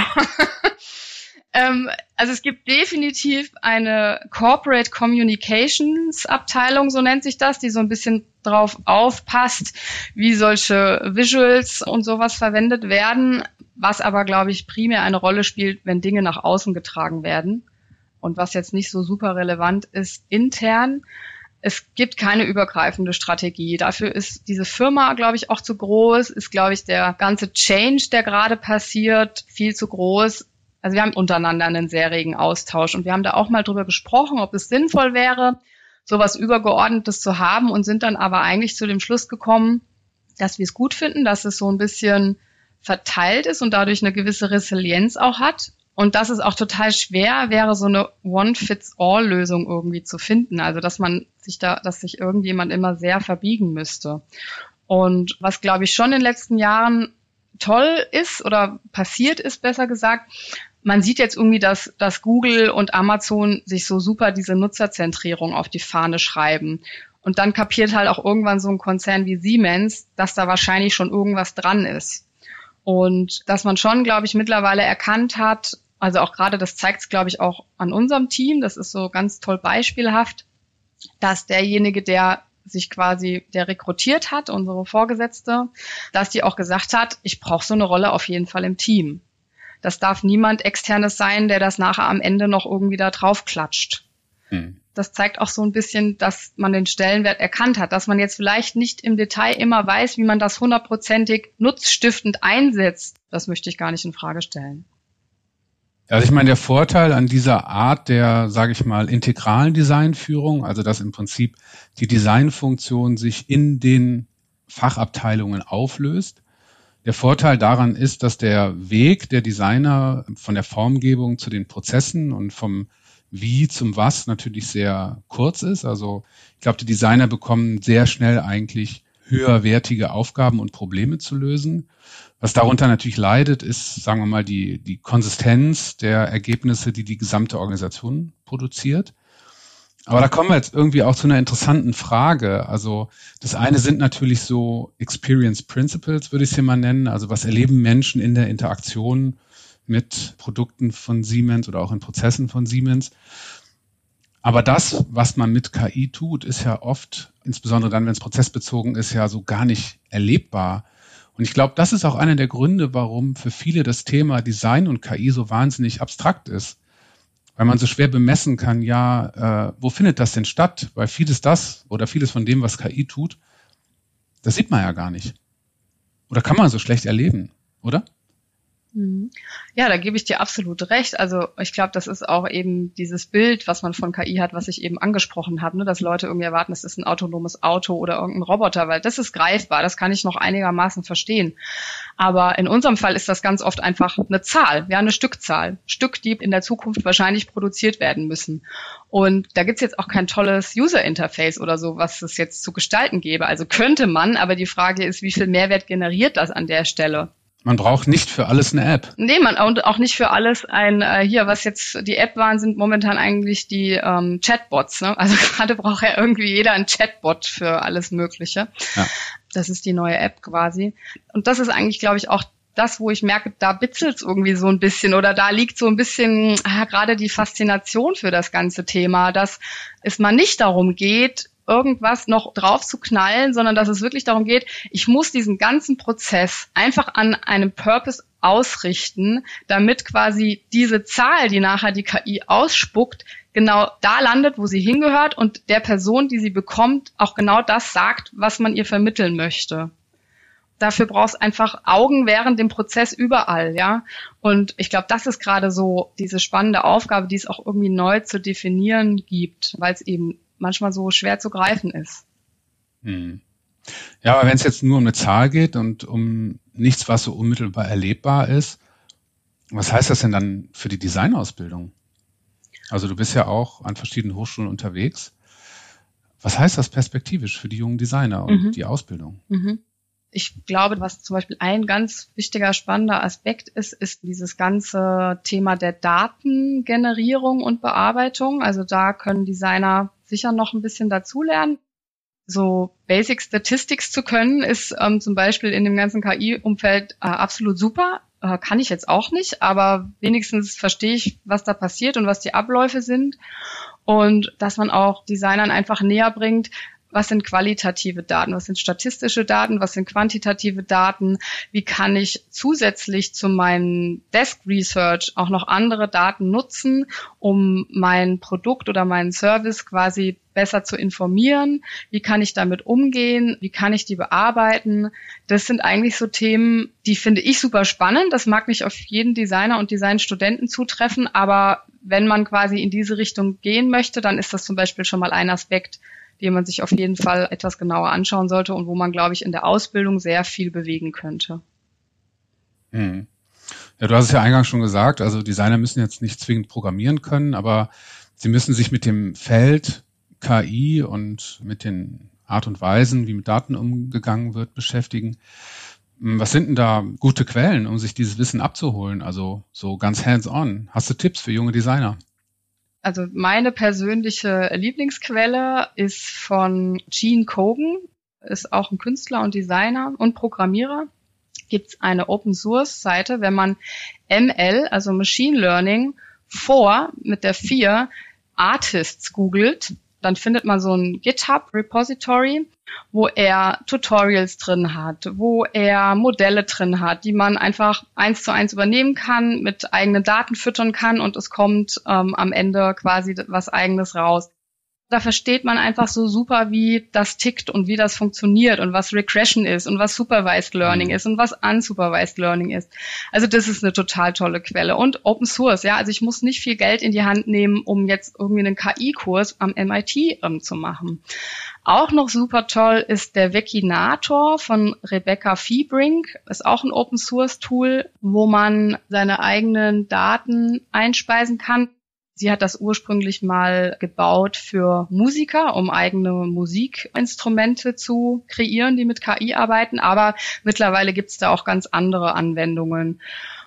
Ähm, also es gibt definitiv eine Corporate Communications Abteilung, so nennt sich das, die so ein bisschen drauf aufpasst, wie solche Visuals und sowas verwendet werden, was aber, glaube ich, primär eine Rolle spielt, wenn Dinge nach außen getragen werden und was jetzt nicht so super relevant ist intern. Es gibt keine übergreifende Strategie. Dafür ist diese Firma, glaube ich, auch zu groß, ist, glaube ich, der ganze Change, der gerade passiert, viel zu groß also wir haben untereinander einen sehr regen Austausch und wir haben da auch mal drüber gesprochen, ob es sinnvoll wäre, sowas Übergeordnetes zu haben und sind dann aber eigentlich zu dem Schluss gekommen, dass wir es gut finden, dass es so ein bisschen verteilt ist und dadurch eine gewisse Resilienz auch hat. Und dass es auch total schwer wäre, so eine One-Fits-All-Lösung irgendwie zu finden. Also dass man sich da, dass sich irgendjemand immer sehr verbiegen müsste. Und was, glaube ich, schon in den letzten Jahren toll ist oder passiert ist, besser gesagt, man sieht jetzt irgendwie, dass, dass Google und Amazon sich so super diese Nutzerzentrierung auf die Fahne schreiben. Und dann kapiert halt auch irgendwann so ein Konzern wie Siemens, dass da wahrscheinlich schon irgendwas dran ist. Und dass man schon, glaube ich, mittlerweile erkannt hat, also auch gerade das zeigt es, glaube ich, auch an unserem Team, das ist so ganz toll beispielhaft, dass derjenige, der sich quasi, der rekrutiert hat, unsere Vorgesetzte, dass die auch gesagt hat, ich brauche so eine Rolle auf jeden Fall im Team. Das darf niemand externes sein, der das nachher am Ende noch irgendwie da drauf klatscht. Hm. Das zeigt auch so ein bisschen, dass man den Stellenwert erkannt hat, dass man jetzt vielleicht nicht im Detail immer weiß, wie man das hundertprozentig nutzstiftend einsetzt. Das möchte ich gar nicht in Frage stellen. Also ich meine, der Vorteil an dieser Art der, sage ich mal, integralen Designführung, also dass im Prinzip die Designfunktion sich in den Fachabteilungen auflöst, der Vorteil daran ist, dass der Weg der Designer von der Formgebung zu den Prozessen und vom Wie zum Was natürlich sehr kurz ist. Also ich glaube, die Designer bekommen sehr schnell eigentlich höherwertige Aufgaben und Probleme zu lösen. Was darunter natürlich leidet, ist, sagen wir mal, die, die Konsistenz der Ergebnisse, die die gesamte Organisation produziert. Aber da kommen wir jetzt irgendwie auch zu einer interessanten Frage. Also das eine sind natürlich so Experience Principles, würde ich es hier mal nennen. Also was erleben Menschen in der Interaktion mit Produkten von Siemens oder auch in Prozessen von Siemens. Aber das, was man mit KI tut, ist ja oft, insbesondere dann, wenn es prozessbezogen ist, ja so gar nicht erlebbar. Und ich glaube, das ist auch einer der Gründe, warum für viele das Thema Design und KI so wahnsinnig abstrakt ist weil man so schwer bemessen kann, ja, äh, wo findet das denn statt? Weil vieles das oder vieles von dem, was KI tut, das sieht man ja gar nicht. Oder kann man so schlecht erleben, oder? Mhm. Ja, da gebe ich dir absolut recht. Also ich glaube, das ist auch eben dieses Bild, was man von KI hat, was ich eben angesprochen habe, ne? dass Leute irgendwie erwarten, es ist ein autonomes Auto oder irgendein Roboter, weil das ist greifbar, das kann ich noch einigermaßen verstehen. Aber in unserem Fall ist das ganz oft einfach eine Zahl, ja, eine Stückzahl. Stück, die in der Zukunft wahrscheinlich produziert werden müssen. Und da gibt's jetzt auch kein tolles User-Interface oder so, was es jetzt zu gestalten gäbe. Also könnte man, aber die Frage ist, wie viel Mehrwert generiert das an der Stelle? Man braucht nicht für alles eine App. Nee, man und auch nicht für alles ein äh, hier, was jetzt die App waren, sind momentan eigentlich die ähm, Chatbots. Ne? Also gerade braucht ja irgendwie jeder ein Chatbot für alles Mögliche. Ja. Das ist die neue App quasi. Und das ist eigentlich, glaube ich, auch das, wo ich merke, da bitzelt irgendwie so ein bisschen oder da liegt so ein bisschen ah, gerade die Faszination für das ganze Thema, dass es mal nicht darum geht, irgendwas noch drauf zu knallen, sondern dass es wirklich darum geht, ich muss diesen ganzen Prozess einfach an einem Purpose ausrichten, damit quasi diese Zahl, die nachher die KI ausspuckt, genau da landet, wo sie hingehört und der Person, die sie bekommt, auch genau das sagt, was man ihr vermitteln möchte. Dafür brauchst einfach Augen während dem Prozess überall, ja. Und ich glaube, das ist gerade so diese spannende Aufgabe, die es auch irgendwie neu zu definieren gibt, weil es eben manchmal so schwer zu greifen ist. Hm. Ja, aber wenn es jetzt nur um eine Zahl geht und um nichts, was so unmittelbar erlebbar ist, was heißt das denn dann für die Designausbildung? Also du bist ja auch an verschiedenen Hochschulen unterwegs. Was heißt das perspektivisch für die jungen Designer und mhm. die Ausbildung? Mhm. Ich glaube, was zum Beispiel ein ganz wichtiger, spannender Aspekt ist, ist dieses ganze Thema der Datengenerierung und Bearbeitung. Also da können Designer sicher noch ein bisschen dazulernen so Basic Statistics zu können, ist ähm, zum Beispiel in dem ganzen KI-Umfeld äh, absolut super. Äh, kann ich jetzt auch nicht, aber wenigstens verstehe ich, was da passiert und was die Abläufe sind. Und dass man auch Designern einfach näher bringt, was sind qualitative Daten, was sind statistische Daten, was sind quantitative Daten, wie kann ich zusätzlich zu meinem Desk Research auch noch andere Daten nutzen, um mein Produkt oder meinen Service quasi besser zu informieren, wie kann ich damit umgehen, wie kann ich die bearbeiten. Das sind eigentlich so Themen, die finde ich super spannend. Das mag nicht auf jeden Designer und Designstudenten zutreffen, aber wenn man quasi in diese Richtung gehen möchte, dann ist das zum Beispiel schon mal ein Aspekt, den man sich auf jeden Fall etwas genauer anschauen sollte und wo man, glaube ich, in der Ausbildung sehr viel bewegen könnte. Hm. Ja, du hast es ja eingangs schon gesagt, also Designer müssen jetzt nicht zwingend programmieren können, aber sie müssen sich mit dem Feld KI und mit den Art und Weisen, wie mit Daten umgegangen wird, beschäftigen. Hm, was sind denn da gute Quellen, um sich dieses Wissen abzuholen? Also so ganz hands-on. Hast du Tipps für junge Designer? Also meine persönliche Lieblingsquelle ist von Gene Kogan, ist auch ein Künstler und Designer und Programmierer. Gibt es eine Open Source Seite, wenn man ML, also Machine Learning, vor mit der 4 Artists googelt, dann findet man so ein GitHub Repository, wo er Tutorials drin hat, wo er Modelle drin hat, die man einfach eins zu eins übernehmen kann, mit eigenen Daten füttern kann und es kommt ähm, am Ende quasi was eigenes raus da versteht man einfach so super, wie das tickt und wie das funktioniert und was Regression ist und was Supervised Learning mhm. ist und was Unsupervised Learning ist. Also das ist eine total tolle Quelle. Und Open Source, ja, also ich muss nicht viel Geld in die Hand nehmen, um jetzt irgendwie einen KI-Kurs am MIT ähm, zu machen. Auch noch super toll ist der Wikinator von Rebecca Feebrink. Ist auch ein Open Source Tool, wo man seine eigenen Daten einspeisen kann. Sie hat das ursprünglich mal gebaut für Musiker, um eigene Musikinstrumente zu kreieren, die mit KI arbeiten. Aber mittlerweile gibt es da auch ganz andere Anwendungen.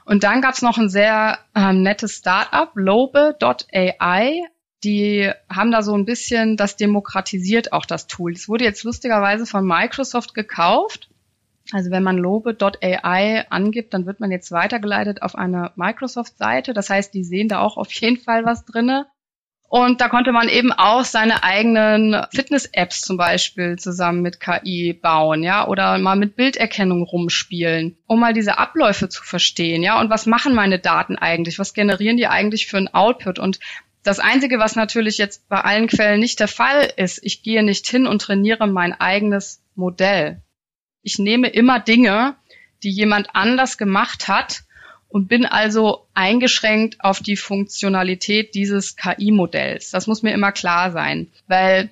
Und dann gab es noch ein sehr ähm, nettes Startup, lobe.ai. Die haben da so ein bisschen das demokratisiert auch das Tool. Es wurde jetzt lustigerweise von Microsoft gekauft also wenn man lobe.ai angibt, dann wird man jetzt weitergeleitet auf eine Microsoft-Seite. Das heißt, die sehen da auch auf jeden Fall was drinne. Und da konnte man eben auch seine eigenen Fitness-Apps zum Beispiel zusammen mit KI bauen, ja, oder mal mit Bilderkennung rumspielen, um mal diese Abläufe zu verstehen, ja. Und was machen meine Daten eigentlich? Was generieren die eigentlich für ein Output? Und das Einzige, was natürlich jetzt bei allen Quellen nicht der Fall ist, ich gehe nicht hin und trainiere mein eigenes Modell. Ich nehme immer Dinge, die jemand anders gemacht hat und bin also eingeschränkt auf die Funktionalität dieses KI-Modells. Das muss mir immer klar sein, weil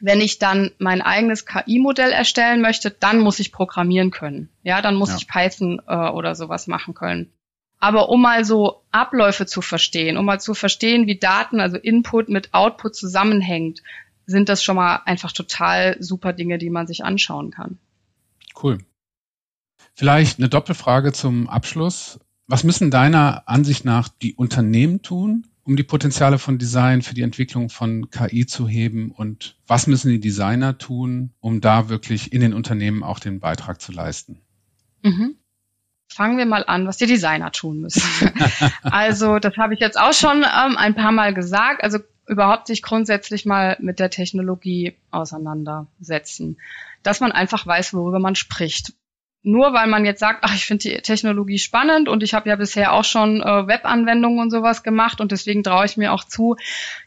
wenn ich dann mein eigenes KI-Modell erstellen möchte, dann muss ich programmieren können. Ja, dann muss ja. ich Python äh, oder sowas machen können. Aber um mal so Abläufe zu verstehen, um mal zu verstehen, wie Daten, also Input mit Output zusammenhängt, sind das schon mal einfach total super Dinge, die man sich anschauen kann. Cool. Vielleicht eine Doppelfrage zum Abschluss. Was müssen deiner Ansicht nach die Unternehmen tun, um die Potenziale von Design für die Entwicklung von KI zu heben? Und was müssen die Designer tun, um da wirklich in den Unternehmen auch den Beitrag zu leisten? Mhm. Fangen wir mal an, was die Designer tun müssen. also das habe ich jetzt auch schon ähm, ein paar Mal gesagt. Also überhaupt sich grundsätzlich mal mit der Technologie auseinandersetzen. Dass man einfach weiß, worüber man spricht. Nur weil man jetzt sagt, ach, ich finde die Technologie spannend und ich habe ja bisher auch schon äh, Webanwendungen und sowas gemacht und deswegen traue ich mir auch zu,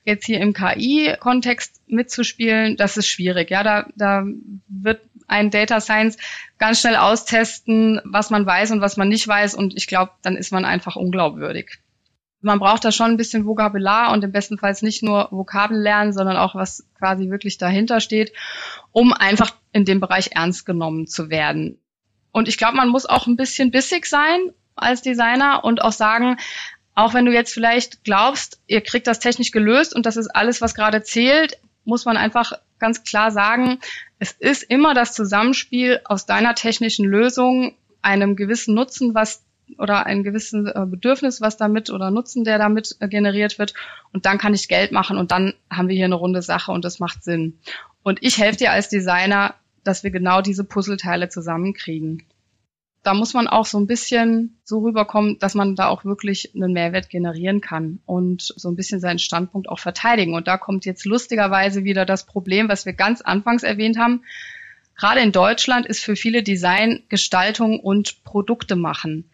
jetzt hier im KI-Kontext mitzuspielen, das ist schwierig. Ja, da, da wird ein Data Science ganz schnell austesten, was man weiß und was man nicht weiß und ich glaube, dann ist man einfach unglaubwürdig man braucht da schon ein bisschen Vokabular und im besten Fall nicht nur Vokabel lernen, sondern auch was quasi wirklich dahinter steht, um einfach in dem Bereich ernst genommen zu werden. Und ich glaube, man muss auch ein bisschen bissig sein als Designer und auch sagen, auch wenn du jetzt vielleicht glaubst, ihr kriegt das technisch gelöst und das ist alles, was gerade zählt, muss man einfach ganz klar sagen, es ist immer das Zusammenspiel aus deiner technischen Lösung, einem gewissen Nutzen, was oder ein gewisses äh, Bedürfnis, was damit oder Nutzen, der damit äh, generiert wird. Und dann kann ich Geld machen und dann haben wir hier eine runde Sache und das macht Sinn. Und ich helfe dir als Designer, dass wir genau diese Puzzleteile zusammenkriegen. Da muss man auch so ein bisschen so rüberkommen, dass man da auch wirklich einen Mehrwert generieren kann und so ein bisschen seinen Standpunkt auch verteidigen. Und da kommt jetzt lustigerweise wieder das Problem, was wir ganz anfangs erwähnt haben. Gerade in Deutschland ist für viele Design Gestaltung und Produkte machen.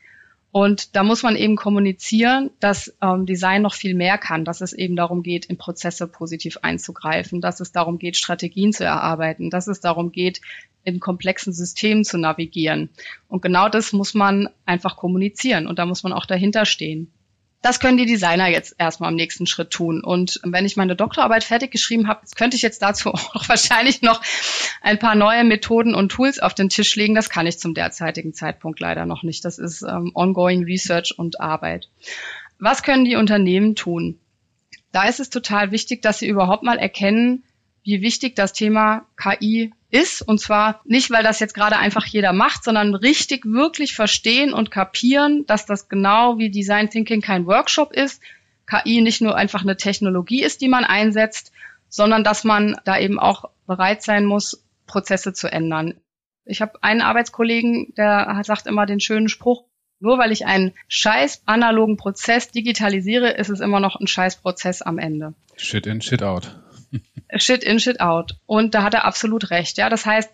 Und da muss man eben kommunizieren, dass ähm, Design noch viel mehr kann, dass es eben darum geht, in Prozesse positiv einzugreifen, dass es darum geht, Strategien zu erarbeiten, dass es darum geht, in komplexen Systemen zu navigieren. Und genau das muss man einfach kommunizieren und da muss man auch dahinter stehen. Das können die Designer jetzt erstmal im nächsten Schritt tun. Und wenn ich meine Doktorarbeit fertig geschrieben habe, könnte ich jetzt dazu auch wahrscheinlich noch ein paar neue Methoden und Tools auf den Tisch legen. Das kann ich zum derzeitigen Zeitpunkt leider noch nicht. Das ist ähm, ongoing Research und Arbeit. Was können die Unternehmen tun? Da ist es total wichtig, dass sie überhaupt mal erkennen, wie wichtig das Thema KI ist. Und zwar nicht, weil das jetzt gerade einfach jeder macht, sondern richtig wirklich verstehen und kapieren, dass das genau wie Design Thinking kein Workshop ist, KI nicht nur einfach eine Technologie ist, die man einsetzt, sondern dass man da eben auch bereit sein muss, Prozesse zu ändern. Ich habe einen Arbeitskollegen, der sagt immer den schönen Spruch, nur weil ich einen scheiß analogen Prozess digitalisiere, ist es immer noch ein scheiß Prozess am Ende. Shit in, shit out. Shit in, Shit out. Und da hat er absolut recht. Ja, das heißt,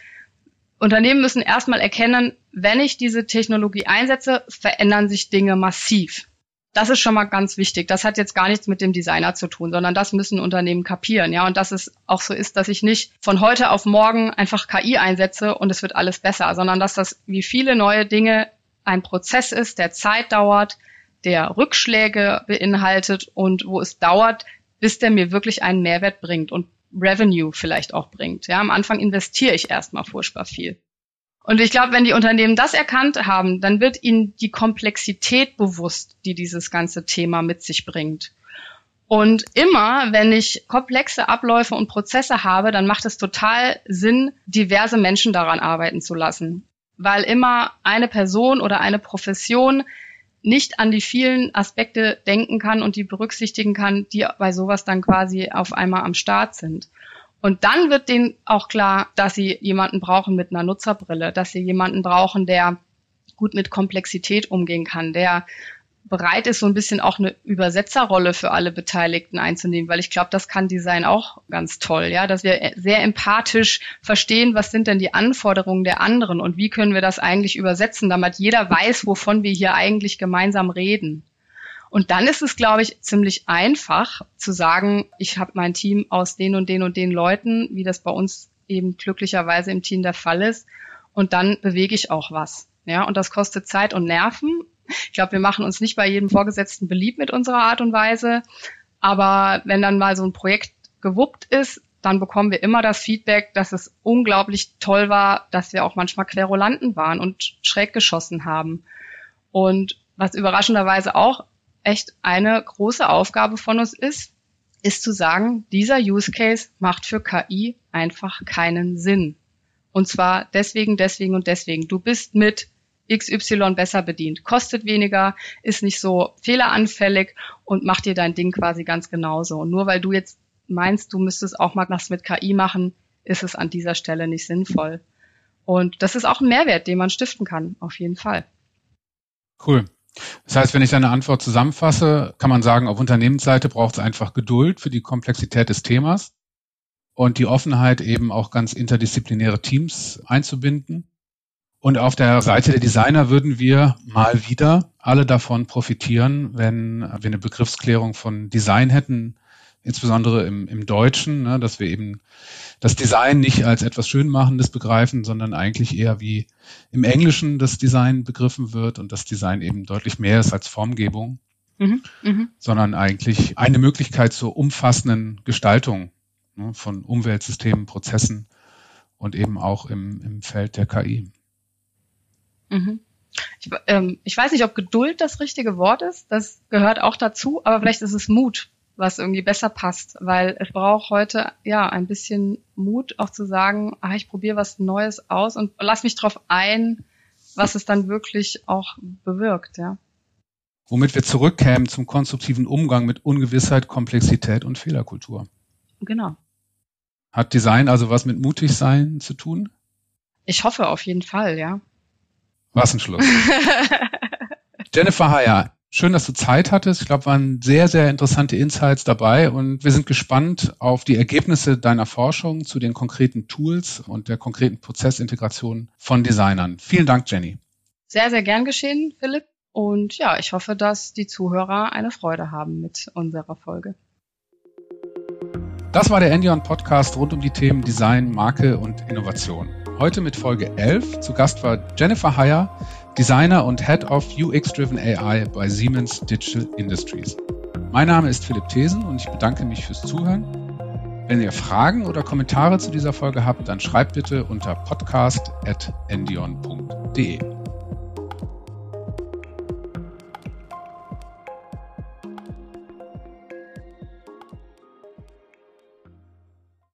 Unternehmen müssen erstmal erkennen, wenn ich diese Technologie einsetze, verändern sich Dinge massiv. Das ist schon mal ganz wichtig. Das hat jetzt gar nichts mit dem Designer zu tun, sondern das müssen Unternehmen kapieren. Ja, und dass es auch so ist, dass ich nicht von heute auf morgen einfach KI einsetze und es wird alles besser, sondern dass das wie viele neue Dinge ein Prozess ist, der Zeit dauert, der Rückschläge beinhaltet und wo es dauert, bis der mir wirklich einen Mehrwert bringt und Revenue vielleicht auch bringt. Ja, am Anfang investiere ich erstmal furchtbar viel. Und ich glaube, wenn die Unternehmen das erkannt haben, dann wird ihnen die Komplexität bewusst, die dieses ganze Thema mit sich bringt. Und immer, wenn ich komplexe Abläufe und Prozesse habe, dann macht es total Sinn, diverse Menschen daran arbeiten zu lassen. Weil immer eine Person oder eine Profession nicht an die vielen Aspekte denken kann und die berücksichtigen kann, die bei sowas dann quasi auf einmal am Start sind. Und dann wird denen auch klar, dass sie jemanden brauchen mit einer Nutzerbrille, dass sie jemanden brauchen, der gut mit Komplexität umgehen kann, der bereit ist, so ein bisschen auch eine Übersetzerrolle für alle Beteiligten einzunehmen, weil ich glaube, das kann Design auch ganz toll, ja, dass wir sehr empathisch verstehen, was sind denn die Anforderungen der anderen und wie können wir das eigentlich übersetzen, damit jeder weiß, wovon wir hier eigentlich gemeinsam reden. Und dann ist es, glaube ich, ziemlich einfach zu sagen, ich habe mein Team aus den und den und den Leuten, wie das bei uns eben glücklicherweise im Team der Fall ist, und dann bewege ich auch was. Ja, und das kostet Zeit und Nerven, ich glaube, wir machen uns nicht bei jedem Vorgesetzten beliebt mit unserer Art und Weise. Aber wenn dann mal so ein Projekt gewuppt ist, dann bekommen wir immer das Feedback, dass es unglaublich toll war, dass wir auch manchmal Querulanten waren und schräg geschossen haben. Und was überraschenderweise auch echt eine große Aufgabe von uns ist, ist zu sagen, dieser Use Case macht für KI einfach keinen Sinn. Und zwar deswegen, deswegen und deswegen. Du bist mit XY besser bedient, kostet weniger, ist nicht so fehleranfällig und macht dir dein Ding quasi ganz genauso. Und nur weil du jetzt meinst, du müsstest auch mal was mit KI machen, ist es an dieser Stelle nicht sinnvoll. Und das ist auch ein Mehrwert, den man stiften kann, auf jeden Fall. Cool. Das heißt, wenn ich deine Antwort zusammenfasse, kann man sagen, auf Unternehmensseite braucht es einfach Geduld für die Komplexität des Themas und die Offenheit, eben auch ganz interdisziplinäre Teams einzubinden. Und auf der Seite der Designer würden wir mal wieder alle davon profitieren, wenn wir eine Begriffsklärung von Design hätten, insbesondere im, im Deutschen, ne, dass wir eben das Design nicht als etwas Schönmachendes begreifen, sondern eigentlich eher wie im Englischen das Design begriffen wird und das Design eben deutlich mehr ist als Formgebung, mhm, mh. sondern eigentlich eine Möglichkeit zur umfassenden Gestaltung ne, von Umweltsystemen, Prozessen und eben auch im, im Feld der KI. Mhm. Ich, ähm, ich weiß nicht, ob Geduld das richtige Wort ist. Das gehört auch dazu, aber vielleicht ist es Mut, was irgendwie besser passt, weil es braucht heute ja ein bisschen Mut, auch zu sagen, ah, ich probiere was Neues aus und lass mich drauf ein, was es dann wirklich auch bewirkt, ja. Womit wir zurückkämen zum konstruktiven Umgang mit Ungewissheit, Komplexität und Fehlerkultur. Genau. Hat Design also was mit mutig sein zu tun? Ich hoffe auf jeden Fall, ja. Was ein Schluss. Jennifer Heyer, schön, dass du Zeit hattest. Ich glaube, waren sehr, sehr interessante Insights dabei und wir sind gespannt auf die Ergebnisse deiner Forschung zu den konkreten Tools und der konkreten Prozessintegration von Designern. Vielen Dank, Jenny. Sehr, sehr gern geschehen, Philipp. Und ja, ich hoffe, dass die Zuhörer eine Freude haben mit unserer Folge. Das war der Endion Podcast rund um die Themen Design, Marke und Innovation. Heute mit Folge 11. Zu Gast war Jennifer Heyer, Designer und Head of UX-Driven AI bei Siemens Digital Industries. Mein Name ist Philipp Thesen und ich bedanke mich fürs Zuhören. Wenn ihr Fragen oder Kommentare zu dieser Folge habt, dann schreibt bitte unter podcast.endion.de.